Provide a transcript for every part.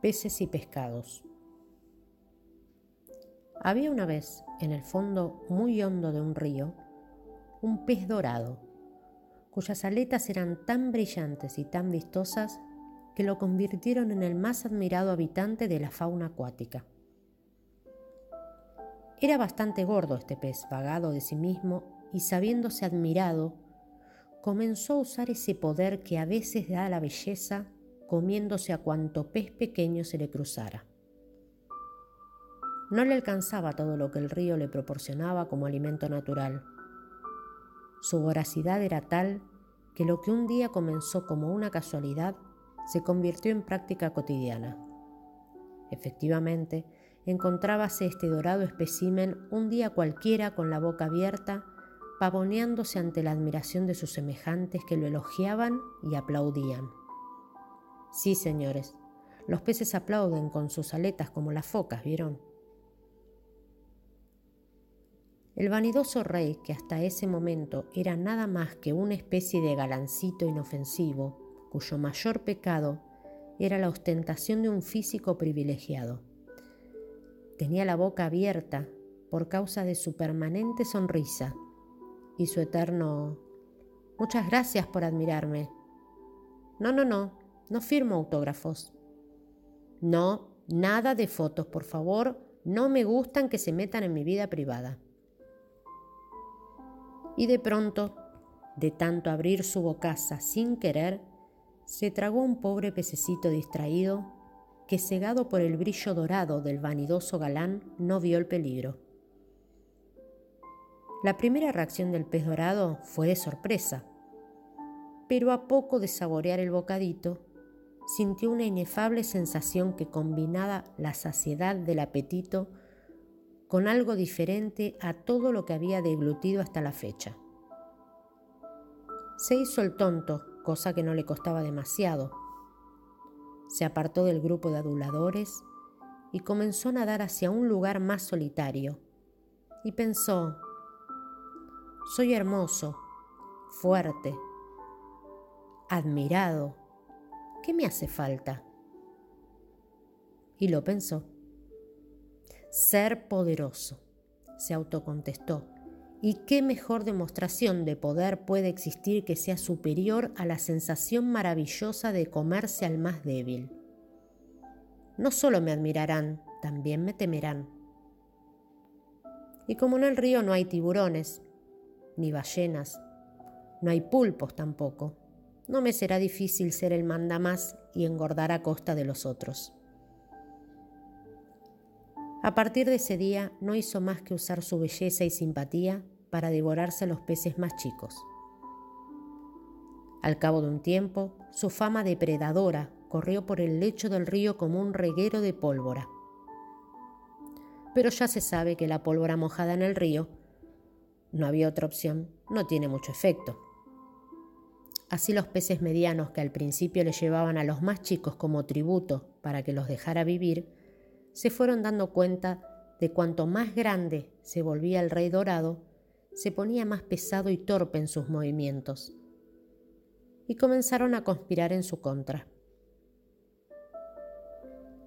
peces y pescados. Había una vez, en el fondo muy hondo de un río, un pez dorado, cuyas aletas eran tan brillantes y tan vistosas que lo convirtieron en el más admirado habitante de la fauna acuática. Era bastante gordo este pez, vagado de sí mismo y sabiéndose admirado, comenzó a usar ese poder que a veces da la belleza comiéndose a cuanto pez pequeño se le cruzara. No le alcanzaba todo lo que el río le proporcionaba como alimento natural. Su voracidad era tal que lo que un día comenzó como una casualidad se convirtió en práctica cotidiana. Efectivamente, encontrábase este dorado espécimen un día cualquiera con la boca abierta, pavoneándose ante la admiración de sus semejantes que lo elogiaban y aplaudían. Sí, señores, los peces aplauden con sus aletas como las focas, ¿vieron? El vanidoso rey, que hasta ese momento era nada más que una especie de galancito inofensivo, cuyo mayor pecado era la ostentación de un físico privilegiado. Tenía la boca abierta por causa de su permanente sonrisa y su eterno Muchas gracias por admirarme. No, no, no, no firmo autógrafos. No, nada de fotos, por favor, no me gustan que se metan en mi vida privada. Y de pronto, de tanto abrir su bocaza sin querer, se tragó un pobre pececito distraído que, cegado por el brillo dorado del vanidoso galán, no vio el peligro. La primera reacción del pez dorado fue de sorpresa, pero a poco de saborear el bocadito, sintió una inefable sensación que combinaba la saciedad del apetito con algo diferente a todo lo que había deglutido hasta la fecha. Se hizo el tonto, cosa que no le costaba demasiado. Se apartó del grupo de aduladores y comenzó a nadar hacia un lugar más solitario. Y pensó, soy hermoso, fuerte, admirado. ¿Qué me hace falta? Y lo pensó. Ser poderoso, se autocontestó. ¿Y qué mejor demostración de poder puede existir que sea superior a la sensación maravillosa de comerse al más débil? No solo me admirarán, también me temerán. Y como en el río no hay tiburones, ni ballenas, no hay pulpos tampoco, no me será difícil ser el mandamás y engordar a costa de los otros. A partir de ese día no hizo más que usar su belleza y simpatía para devorarse a los peces más chicos. Al cabo de un tiempo, su fama depredadora corrió por el lecho del río como un reguero de pólvora. Pero ya se sabe que la pólvora mojada en el río, no había otra opción, no tiene mucho efecto. Así los peces medianos que al principio le llevaban a los más chicos como tributo para que los dejara vivir, se fueron dando cuenta de cuanto más grande se volvía el rey dorado, se ponía más pesado y torpe en sus movimientos, y comenzaron a conspirar en su contra.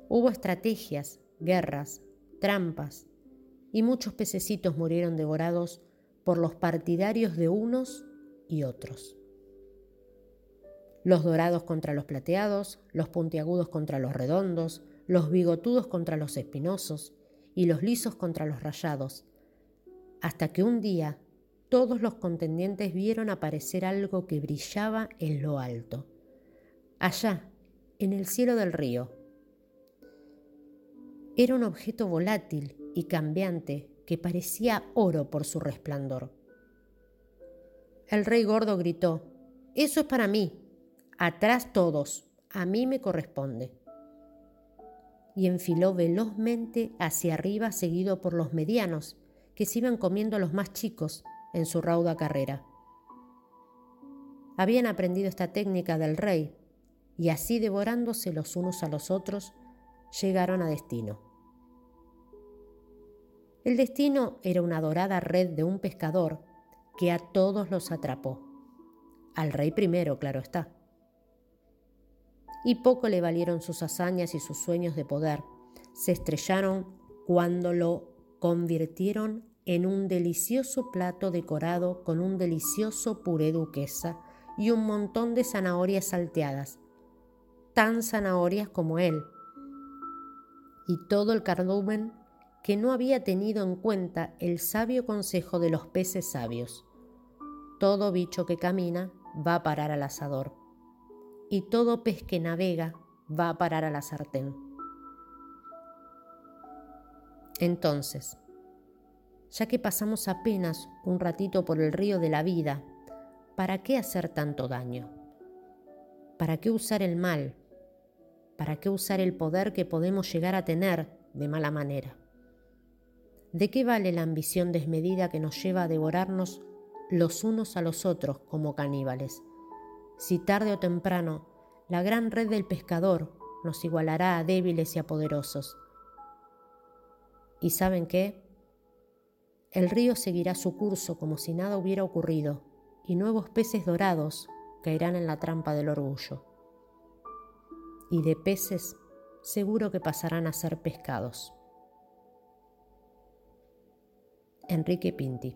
Hubo estrategias, guerras, trampas, y muchos pececitos murieron devorados por los partidarios de unos y otros los dorados contra los plateados, los puntiagudos contra los redondos, los bigotudos contra los espinosos y los lisos contra los rayados, hasta que un día todos los contendientes vieron aparecer algo que brillaba en lo alto, allá, en el cielo del río. Era un objeto volátil y cambiante que parecía oro por su resplandor. El rey gordo gritó, Eso es para mí, Atrás todos, a mí me corresponde. Y enfiló velozmente hacia arriba seguido por los medianos, que se iban comiendo a los más chicos en su rauda carrera. Habían aprendido esta técnica del rey, y así devorándose los unos a los otros, llegaron a destino. El destino era una dorada red de un pescador que a todos los atrapó. Al rey primero, claro está. Y poco le valieron sus hazañas y sus sueños de poder. Se estrellaron cuando lo convirtieron en un delicioso plato decorado con un delicioso puré duquesa y un montón de zanahorias salteadas, tan zanahorias como él. Y todo el cardumen que no había tenido en cuenta el sabio consejo de los peces sabios. Todo bicho que camina va a parar al asador, y todo pez que navega va a parar a la sartén. Entonces, ya que pasamos apenas un ratito por el río de la vida, ¿para qué hacer tanto daño? ¿Para qué usar el mal? ¿Para qué usar el poder que podemos llegar a tener de mala manera? ¿De qué vale la ambición desmedida que nos lleva a devorarnos los unos a los otros como caníbales? Si tarde o temprano la gran red del pescador nos igualará a débiles y a poderosos. ¿Y saben qué? El río seguirá su curso como si nada hubiera ocurrido, y nuevos peces dorados caerán en la trampa del orgullo. Y de peces seguro que pasarán a ser pescados. Enrique Pinti